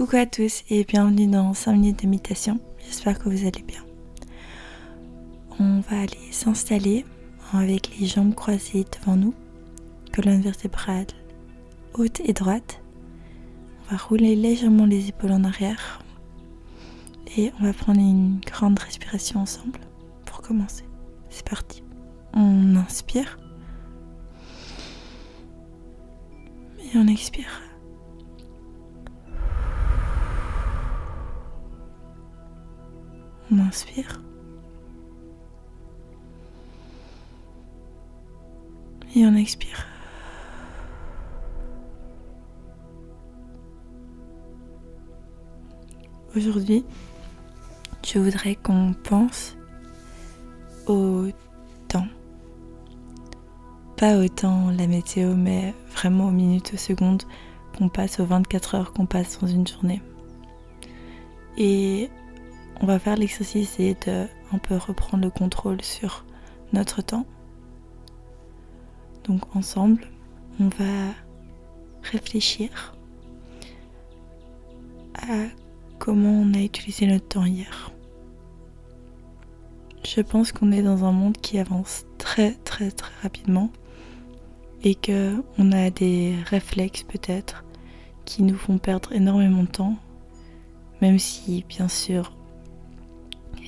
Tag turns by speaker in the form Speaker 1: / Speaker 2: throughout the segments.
Speaker 1: Coucou à tous et bienvenue dans 5 minutes de méditation. J'espère que vous allez bien. On va aller s'installer avec les jambes croisées devant nous, colonne vertébrale haute et droite. On va rouler légèrement les épaules en arrière et on va prendre une grande respiration ensemble pour commencer. C'est parti. On inspire et on expire. On inspire. Et on expire. Aujourd'hui, je voudrais qu'on pense au temps. Pas au temps, la météo, mais vraiment aux minutes, aux secondes qu'on passe, aux 24 heures qu'on passe dans une journée. Et on va faire l'exercice et de un peu reprendre le contrôle sur notre temps. Donc ensemble, on va réfléchir à comment on a utilisé notre temps hier. Je pense qu'on est dans un monde qui avance très très très rapidement et que on a des réflexes peut-être qui nous font perdre énormément de temps, même si bien sûr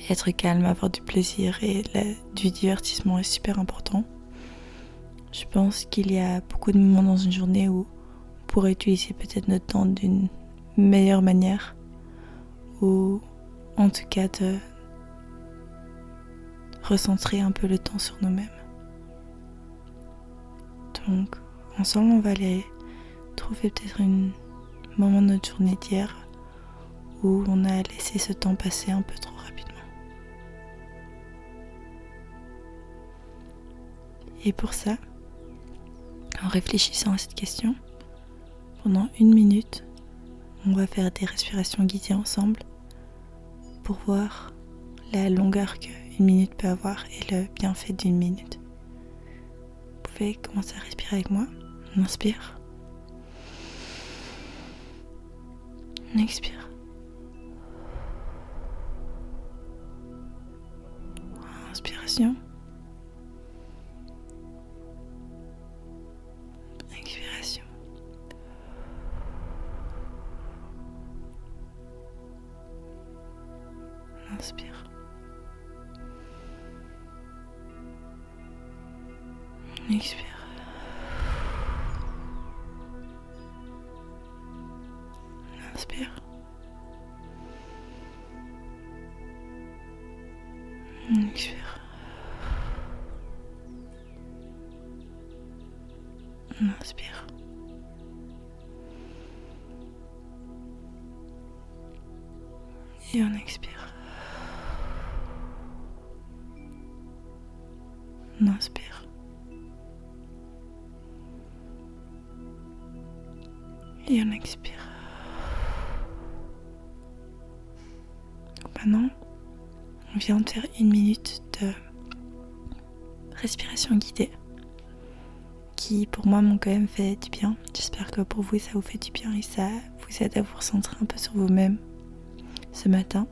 Speaker 1: être calme, avoir du plaisir et du divertissement est super important. Je pense qu'il y a beaucoup de moments dans une journée où on pourrait utiliser peut-être notre temps d'une meilleure manière ou en tout cas de recentrer un peu le temps sur nous-mêmes. Donc ensemble on va aller trouver peut-être un moment de notre journée d'hier où on a laissé ce temps passer un peu trop rapidement. Et pour ça, en réfléchissant à cette question, pendant une minute, on va faire des respirations guidées ensemble pour voir la longueur qu'une minute peut avoir et le bienfait d'une minute. Vous pouvez commencer à respirer avec moi. On inspire. On expire. Inspiration. Inspire. Expire. Inspire. Expire. Inspire. Et on expire. On inspire. Et on expire. maintenant, on vient de faire une minute de respiration guidée qui pour moi m'ont quand même fait du bien. J'espère que pour vous ça vous fait du bien et ça vous aide à vous recentrer un peu sur vous-même ce matin.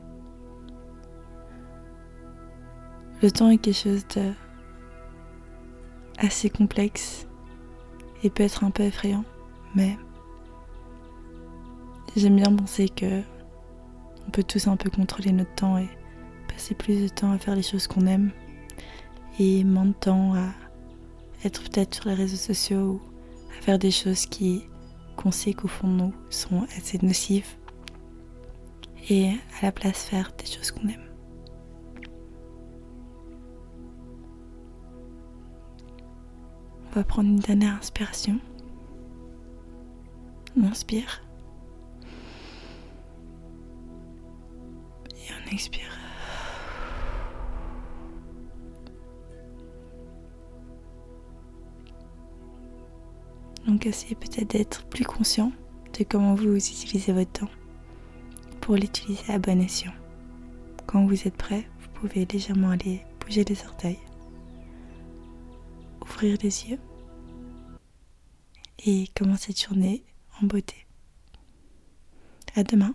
Speaker 1: Le temps est quelque chose de assez complexe et peut être un peu effrayant, mais j'aime bien penser que on peut tous un peu contrôler notre temps et passer plus de temps à faire les choses qu'on aime et moins de temps à être peut-être sur les réseaux sociaux ou à faire des choses qui qu'on sait qu'au fond nous sont assez nocives et à la place faire des choses qu'on aime. On va prendre une dernière inspiration. On inspire. Et on expire. Donc essayez peut-être d'être plus conscient de comment vous utilisez votre temps pour l'utiliser à bon escient. Quand vous êtes prêt, vous pouvez légèrement aller bouger les orteils ouvrir les yeux et commencer cette journée en beauté. À demain.